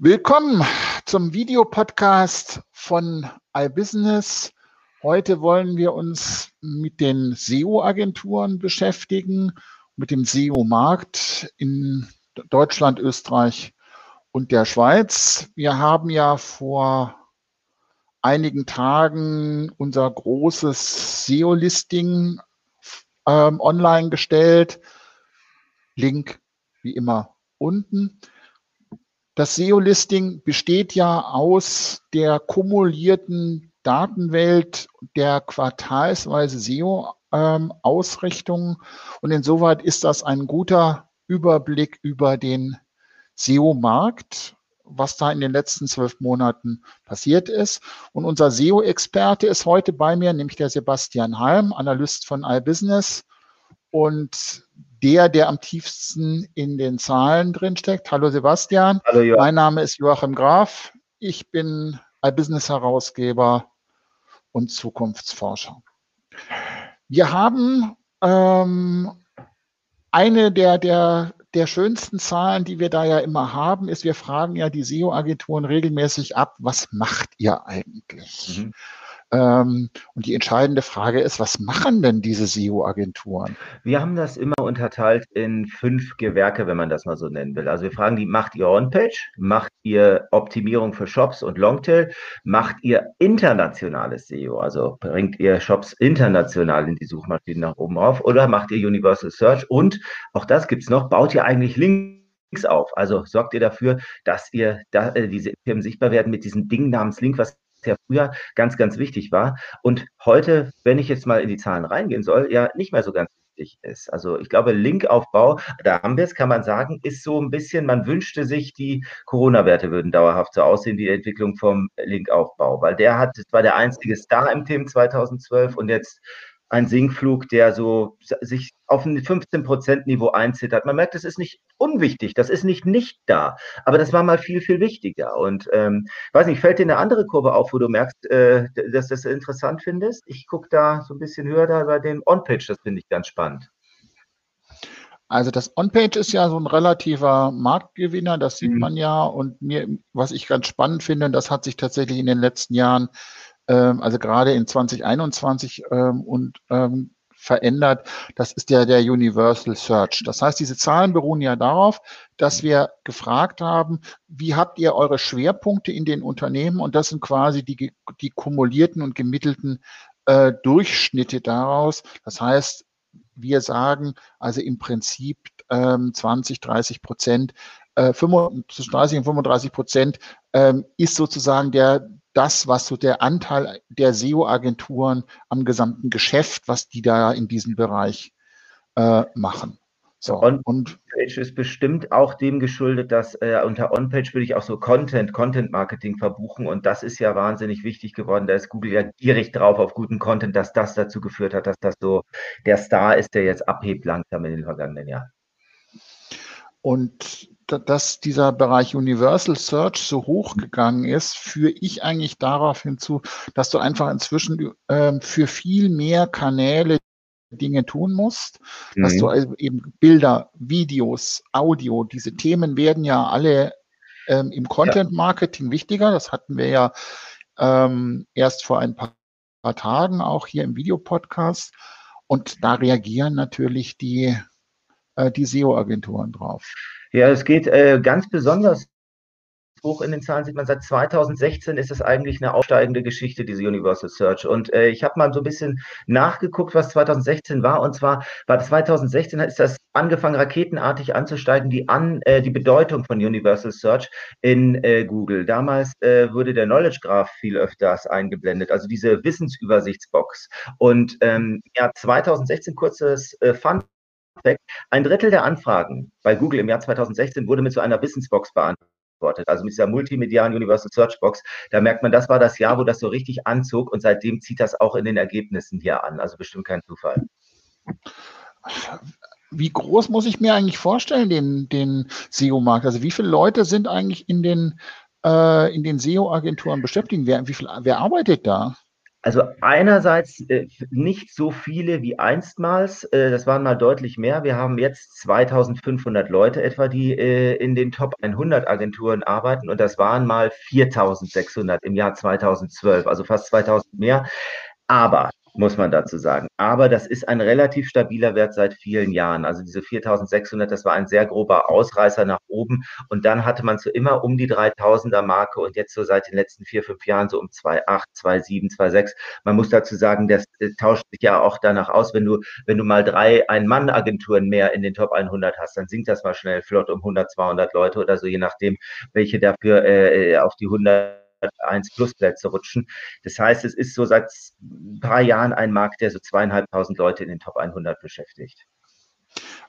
Willkommen zum Videopodcast von iBusiness. Heute wollen wir uns mit den SEO-Agenturen beschäftigen, mit dem SEO-Markt in Deutschland, Österreich und der Schweiz. Wir haben ja vor einigen Tagen unser großes SEO-Listing ähm, online gestellt. Link wie immer unten. Das SEO-Listing besteht ja aus der kumulierten Datenwelt der quartalsweise SEO-Ausrichtungen. Ähm, und insoweit ist das ein guter Überblick über den SEO-Markt, was da in den letzten zwölf Monaten passiert ist. Und unser SEO-Experte ist heute bei mir, nämlich der Sebastian Halm, Analyst von iBusiness. Und der, der am tiefsten in den Zahlen drinsteckt. Hallo Sebastian. Hallo Joachim. Mein Name ist Joachim Graf. Ich bin iBusiness-Herausgeber und Zukunftsforscher. Wir haben ähm, eine der, der, der schönsten Zahlen, die wir da ja immer haben, ist, wir fragen ja die SEO-Agenturen regelmäßig ab, was macht ihr eigentlich? Mhm. Ähm, und die entscheidende Frage ist, was machen denn diese SEO-Agenturen? Wir haben das immer unterteilt in fünf Gewerke, wenn man das mal so nennen will. Also wir fragen die, macht ihr On-Page? Macht ihr Optimierung für Shops und Longtail? Macht ihr internationales SEO? Also bringt ihr Shops international in die Suchmaschinen nach oben auf? Oder macht ihr Universal Search? Und auch das gibt es noch, baut ihr eigentlich Links auf. Also sorgt ihr dafür, dass ihr da, äh, diese Firmen sichtbar werden mit diesem Ding namens Link, was ja früher ganz, ganz wichtig war und heute, wenn ich jetzt mal in die Zahlen reingehen soll, ja nicht mehr so ganz wichtig ist. Also ich glaube, Linkaufbau, da haben wir es, kann man sagen, ist so ein bisschen, man wünschte sich, die Corona-Werte würden dauerhaft so aussehen die Entwicklung vom Linkaufbau, weil der hat, war der einzige Star im Team 2012 und jetzt ein Sinkflug, der so sich auf ein 15%-Niveau einzittert. Man merkt, das ist nicht unwichtig, das ist nicht nicht da, aber das war mal viel, viel wichtiger. Und ähm, weiß nicht, fällt dir eine andere Kurve auf, wo du merkst, äh, dass das interessant findest? Ich gucke da so ein bisschen höher da bei dem On-Page, das finde ich ganz spannend. Also das On-Page ist ja so ein relativer Marktgewinner, das sieht mhm. man ja. Und mir, was ich ganz spannend finde, das hat sich tatsächlich in den letzten Jahren also gerade in 2021 ähm, und ähm, verändert. Das ist der, der Universal Search. Das heißt, diese Zahlen beruhen ja darauf, dass wir gefragt haben, wie habt ihr eure Schwerpunkte in den Unternehmen? Und das sind quasi die, die kumulierten und gemittelten äh, Durchschnitte daraus. Das heißt, wir sagen also im Prinzip ähm, 20, 30 Prozent, äh, 35, 30 und 35 Prozent ähm, ist sozusagen der, das, was so der Anteil der SEO-Agenturen am gesamten Geschäft, was die da in diesem Bereich äh, machen. So, On und Page ist bestimmt auch dem geschuldet, dass äh, unter On-Page würde ich auch so Content, Content-Marketing verbuchen und das ist ja wahnsinnig wichtig geworden. Da ist Google ja gierig drauf auf guten Content, dass das dazu geführt hat, dass das so der Star ist, der jetzt abhebt langsam in den vergangenen Jahren. Und dass dieser Bereich Universal Search so hoch gegangen ist, führe ich eigentlich darauf hinzu, dass du einfach inzwischen äh, für viel mehr Kanäle Dinge tun musst, mhm. dass du mhm. also eben Bilder, Videos, Audio, diese Themen werden ja alle ähm, im Content Marketing ja. wichtiger. Das hatten wir ja ähm, erst vor ein paar, paar Tagen auch hier im Videopodcast. Und da reagieren natürlich die, äh, die SEO-Agenturen drauf. Ja, es geht äh, ganz besonders hoch in den Zahlen sieht man, seit 2016 ist es eigentlich eine aufsteigende Geschichte, diese Universal Search. Und äh, ich habe mal so ein bisschen nachgeguckt, was 2016 war. Und zwar war 2016 ist das angefangen, raketenartig anzusteigen, die, an, äh, die Bedeutung von Universal Search in äh, Google. Damals äh, wurde der Knowledge Graph viel öfters eingeblendet, also diese Wissensübersichtsbox. Und ähm, ja, 2016 kurzes äh, Fun ein Drittel der Anfragen bei Google im Jahr 2016 wurde mit so einer Wissensbox beantwortet, also mit dieser multimedialen Universal Search Box. Da merkt man, das war das Jahr, wo das so richtig anzog und seitdem zieht das auch in den Ergebnissen hier an. Also bestimmt kein Zufall. Wie groß muss ich mir eigentlich vorstellen, den, den SEO-Markt? Also wie viele Leute sind eigentlich in den, äh, in den SEO-Agenturen beschäftigt? Wer, wie viel, wer arbeitet da? Also einerseits äh, nicht so viele wie einstmals, äh, das waren mal deutlich mehr. Wir haben jetzt 2500 Leute etwa, die äh, in den Top 100 Agenturen arbeiten und das waren mal 4600 im Jahr 2012, also fast 2000 mehr. Aber muss man dazu sagen. Aber das ist ein relativ stabiler Wert seit vielen Jahren. Also diese 4600, das war ein sehr grober Ausreißer nach oben. Und dann hatte man so immer um die 3000er Marke und jetzt so seit den letzten vier, fünf Jahren so um 2,8, 2,7, 2,6. Man muss dazu sagen, das tauscht sich ja auch danach aus, wenn du, wenn du mal drei Ein-Mann-Agenturen mehr in den Top 100 hast, dann sinkt das mal schnell flott um 100, 200 Leute oder so, je nachdem, welche dafür äh, auf die 100 1 Plus Plätze rutschen. Das heißt, es ist so seit ein paar Jahren ein Markt, der so zweieinhalbtausend Leute in den Top 100 beschäftigt.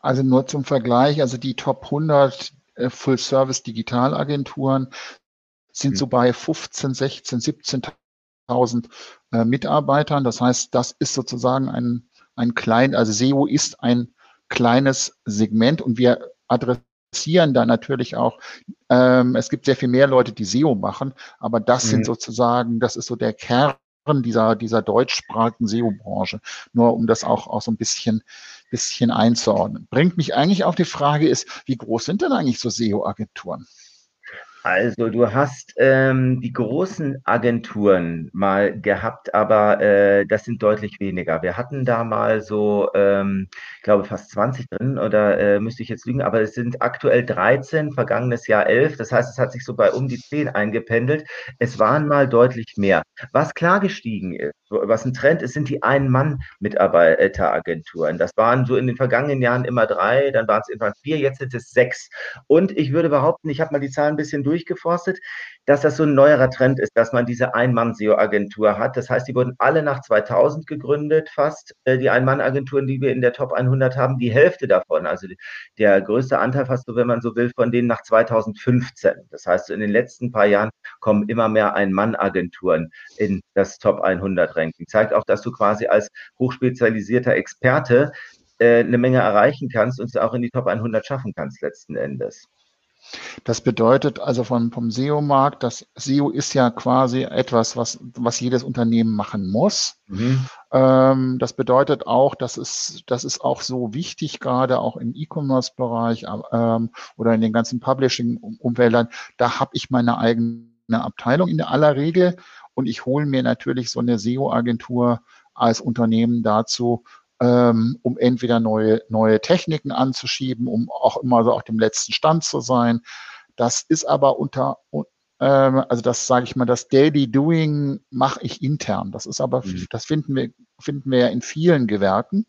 Also nur zum Vergleich, also die Top 100 äh, Full-Service Digitalagenturen sind hm. so bei 15, 16, 17.000 äh, Mitarbeitern. Das heißt, das ist sozusagen ein, ein klein, also SEO ist ein kleines Segment und wir adressieren interessieren da natürlich auch, ähm, es gibt sehr viel mehr Leute, die SEO machen, aber das mhm. sind sozusagen, das ist so der Kern dieser, dieser deutschsprachigen SEO-Branche. Nur um das auch, auch so ein bisschen, bisschen einzuordnen. Bringt mich eigentlich auf die Frage ist, wie groß sind denn eigentlich so SEO-Agenturen? Also du hast ähm, die großen Agenturen mal gehabt, aber äh, das sind deutlich weniger. Wir hatten da mal so, ähm, ich glaube, fast 20 drin oder äh, müsste ich jetzt lügen, aber es sind aktuell 13, vergangenes Jahr 11. Das heißt, es hat sich so bei um die 10 eingependelt. Es waren mal deutlich mehr. Was klar gestiegen ist, was ein Trend ist, sind die Ein-Mann-Mitarbeiteragenturen. Das waren so in den vergangenen Jahren immer drei, dann waren es irgendwann vier, jetzt sind es sechs. Und ich würde behaupten, ich habe mal die Zahlen ein bisschen durchgeforstet, dass das so ein neuerer Trend ist, dass man diese Ein-Mann-SEO-Agentur hat. Das heißt, die wurden alle nach 2000 gegründet, fast äh, die Ein-Mann-Agenturen, die wir in der Top 100 haben, die Hälfte davon, also der größte Anteil fast so, wenn man so will, von denen nach 2015. Das heißt, in den letzten paar Jahren kommen immer mehr Ein-Mann-Agenturen in das Top 100 Ranking. Zeigt auch, dass du quasi als hochspezialisierter Experte äh, eine Menge erreichen kannst und es auch in die Top 100 schaffen kannst letzten Endes. Das bedeutet also vom, vom SEO-Markt, das SEO ist ja quasi etwas, was, was jedes Unternehmen machen muss. Mhm. Ähm, das bedeutet auch, dass es, das ist auch so wichtig, gerade auch im E-Commerce-Bereich ähm, oder in den ganzen Publishing-Umfeldern. Da habe ich meine eigene Abteilung in der aller Regel und ich hole mir natürlich so eine SEO-Agentur als Unternehmen dazu, ähm, um entweder neue, neue Techniken anzuschieben, um auch immer so auf dem letzten Stand zu sein. Das ist aber unter, also das sage ich mal, das Daily Doing mache ich intern. Das ist aber, mhm. das finden wir, finden wir ja in vielen Gewerken,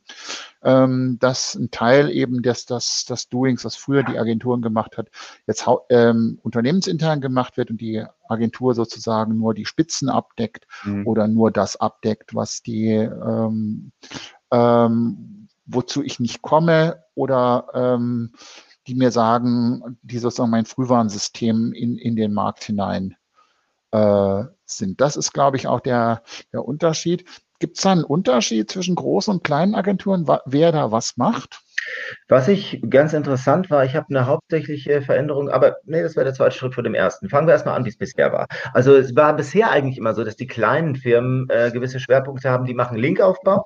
ähm, dass ein Teil eben des, das, das Doings, was früher die Agenturen gemacht hat, jetzt ähm, unternehmensintern gemacht wird und die Agentur sozusagen nur die Spitzen abdeckt mhm. oder nur das abdeckt, was die ähm, ähm, wozu ich nicht komme oder ähm, die mir sagen, die sozusagen mein Frühwarnsystem in, in den Markt hinein äh, sind. Das ist, glaube ich, auch der, der Unterschied. Gibt es da einen Unterschied zwischen großen und kleinen Agenturen, wer da was macht? Was ich ganz interessant war, ich habe eine hauptsächliche Veränderung, aber nee, das wäre der zweite Schritt vor dem ersten. Fangen wir erstmal an, wie es bisher war. Also es war bisher eigentlich immer so, dass die kleinen Firmen äh, gewisse Schwerpunkte haben, die machen Linkaufbau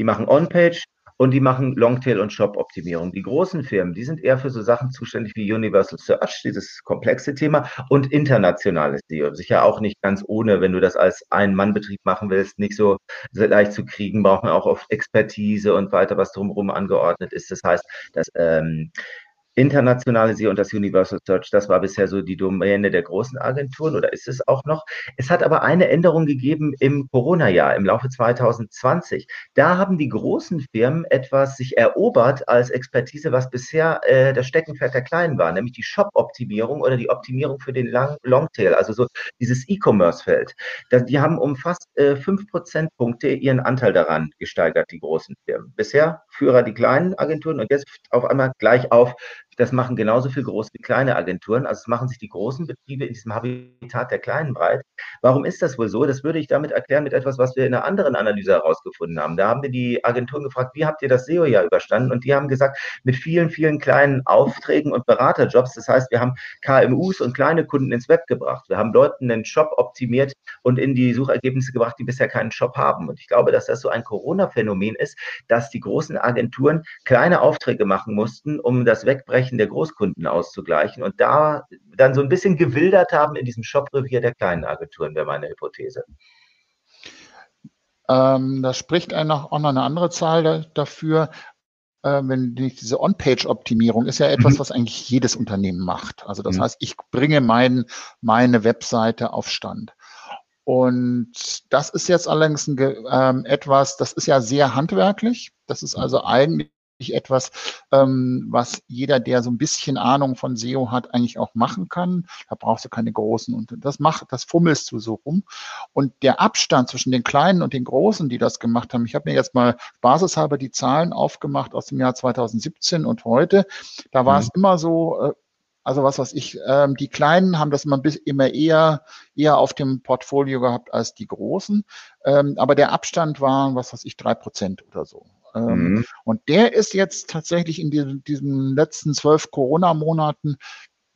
die machen On-Page und die machen Longtail und Shop-Optimierung. Die großen Firmen, die sind eher für so Sachen zuständig wie Universal Search, dieses komplexe Thema, und internationales SEO. Sicher auch nicht ganz ohne, wenn du das als Ein-Mann-Betrieb machen willst, nicht so leicht zu kriegen, braucht man auch oft Expertise und weiter, was drumherum angeordnet ist. Das heißt, dass ähm, internationale SEO und das Universal Search, das war bisher so die Domäne der großen Agenturen oder ist es auch noch. Es hat aber eine Änderung gegeben im Corona-Jahr, im Laufe 2020. Da haben die großen Firmen etwas sich erobert als Expertise, was bisher äh, das Steckenpferd der Kleinen war, nämlich die Shop-Optimierung oder die Optimierung für den Long Longtail, also so dieses E-Commerce-Feld. Die haben um fast äh, fünf Prozentpunkte ihren Anteil daran gesteigert, die großen Firmen. Bisher Führer die kleinen Agenturen und jetzt auf einmal gleich auf das machen genauso viel große wie kleine Agenturen. Also es machen sich die großen Betriebe in diesem Habitat der kleinen breit. Warum ist das wohl so? Das würde ich damit erklären mit etwas, was wir in einer anderen Analyse herausgefunden haben. Da haben wir die Agenturen gefragt, wie habt ihr das SEO-Jahr überstanden? Und die haben gesagt, mit vielen, vielen kleinen Aufträgen und Beraterjobs. Das heißt, wir haben KMUs und kleine Kunden ins Web gebracht. Wir haben Leuten einen Shop optimiert und in die Suchergebnisse gebracht, die bisher keinen Shop haben. Und ich glaube, dass das so ein Corona-Phänomen ist, dass die großen Agenturen kleine Aufträge machen mussten, um das Wegbrechen der Großkunden auszugleichen und da dann so ein bisschen gewildert haben in diesem Shop-Revier der kleinen Agenturen, wäre meine Hypothese. Ähm, da spricht auch noch eine andere Zahl da, dafür. Äh, wenn diese On-Page-Optimierung ist ja etwas, mhm. was eigentlich jedes Unternehmen macht. Also das mhm. heißt, ich bringe mein, meine Webseite auf Stand. Und das ist jetzt allerdings ein, ähm, etwas, das ist ja sehr handwerklich. Das ist also eigentlich etwas, ähm, was jeder, der so ein bisschen Ahnung von SEO hat, eigentlich auch machen kann. Da brauchst du keine großen und das macht, das fummelst du so rum. Und der Abstand zwischen den Kleinen und den Großen, die das gemacht haben, ich habe mir jetzt mal basishalber die Zahlen aufgemacht aus dem Jahr 2017 und heute. Da war mhm. es immer so, äh, also was weiß ich, ähm, die Kleinen haben das immer, bis, immer eher, eher auf dem Portfolio gehabt als die Großen. Ähm, aber der Abstand war, was weiß ich, drei Prozent oder so. Ähm, mhm. Und der ist jetzt tatsächlich in diesen, diesen letzten zwölf Corona-Monaten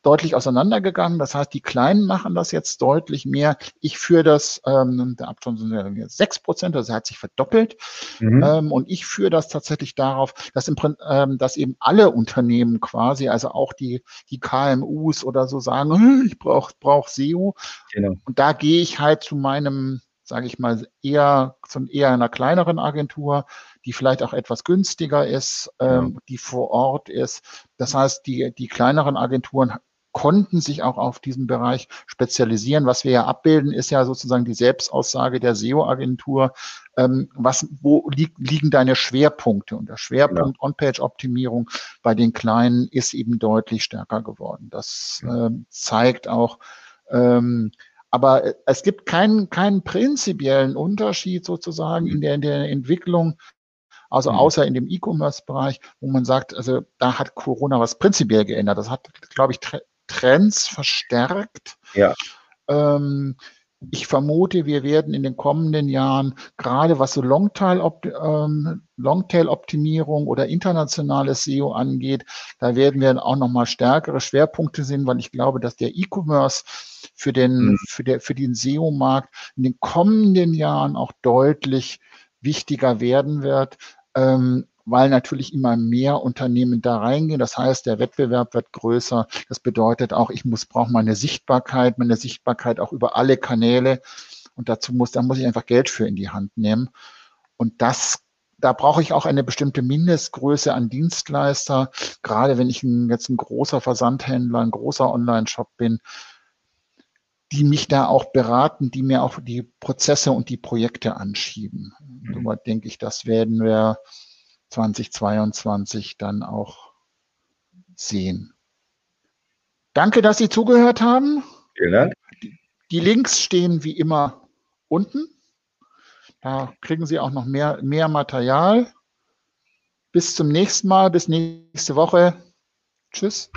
deutlich auseinandergegangen. Das heißt, die Kleinen machen das jetzt deutlich mehr. Ich führe das, ähm, der Abstand sind sechs Prozent, also hat sich verdoppelt. Mhm. Ähm, und ich führe das tatsächlich darauf, dass, im, ähm, dass eben alle Unternehmen quasi, also auch die, die KMUs oder so sagen, ich brauche brauch SEO. Genau. Und da gehe ich halt zu meinem, sage ich mal, eher zu eher einer kleineren Agentur, die vielleicht auch etwas günstiger ist, ähm, ja. die vor Ort ist. Das heißt, die, die kleineren Agenturen konnten sich auch auf diesen Bereich spezialisieren. Was wir ja abbilden, ist ja sozusagen die Selbstaussage der SEO-Agentur. Ähm, was, wo li liegen deine Schwerpunkte? Und der Schwerpunkt ja. On-Page-Optimierung bei den Kleinen ist eben deutlich stärker geworden. Das ja. äh, zeigt auch, ähm, aber es gibt keinen, keinen prinzipiellen Unterschied sozusagen in der, in der Entwicklung also mhm. außer in dem E-Commerce-Bereich, wo man sagt, also da hat Corona was prinzipiell geändert. Das hat, glaube ich, Trends verstärkt. Ja. Ähm, ich vermute, wir werden in den kommenden Jahren, gerade was so ähm, Longtail-Optimierung oder internationales SEO angeht, da werden wir auch nochmal stärkere Schwerpunkte sehen, weil ich glaube, dass der E-Commerce für den, mhm. für, der, für den SEO-Markt in den kommenden Jahren auch deutlich wichtiger werden wird. Ähm, weil natürlich immer mehr Unternehmen da reingehen. Das heißt, der Wettbewerb wird größer. Das bedeutet auch, ich muss brauche meine Sichtbarkeit, meine Sichtbarkeit auch über alle Kanäle. Und dazu muss, da muss ich einfach Geld für in die Hand nehmen. Und das, da brauche ich auch eine bestimmte Mindestgröße an Dienstleister. Gerade wenn ich ein, jetzt ein großer Versandhändler, ein großer Online-Shop bin, die mich da auch beraten, die mir auch die Prozesse und die Projekte anschieben. Mhm. So denke ich, das werden wir 2022 dann auch sehen. Danke, dass Sie zugehört haben. Vielen Dank. Die Links stehen wie immer unten. Da kriegen Sie auch noch mehr, mehr Material. Bis zum nächsten Mal, bis nächste Woche. Tschüss.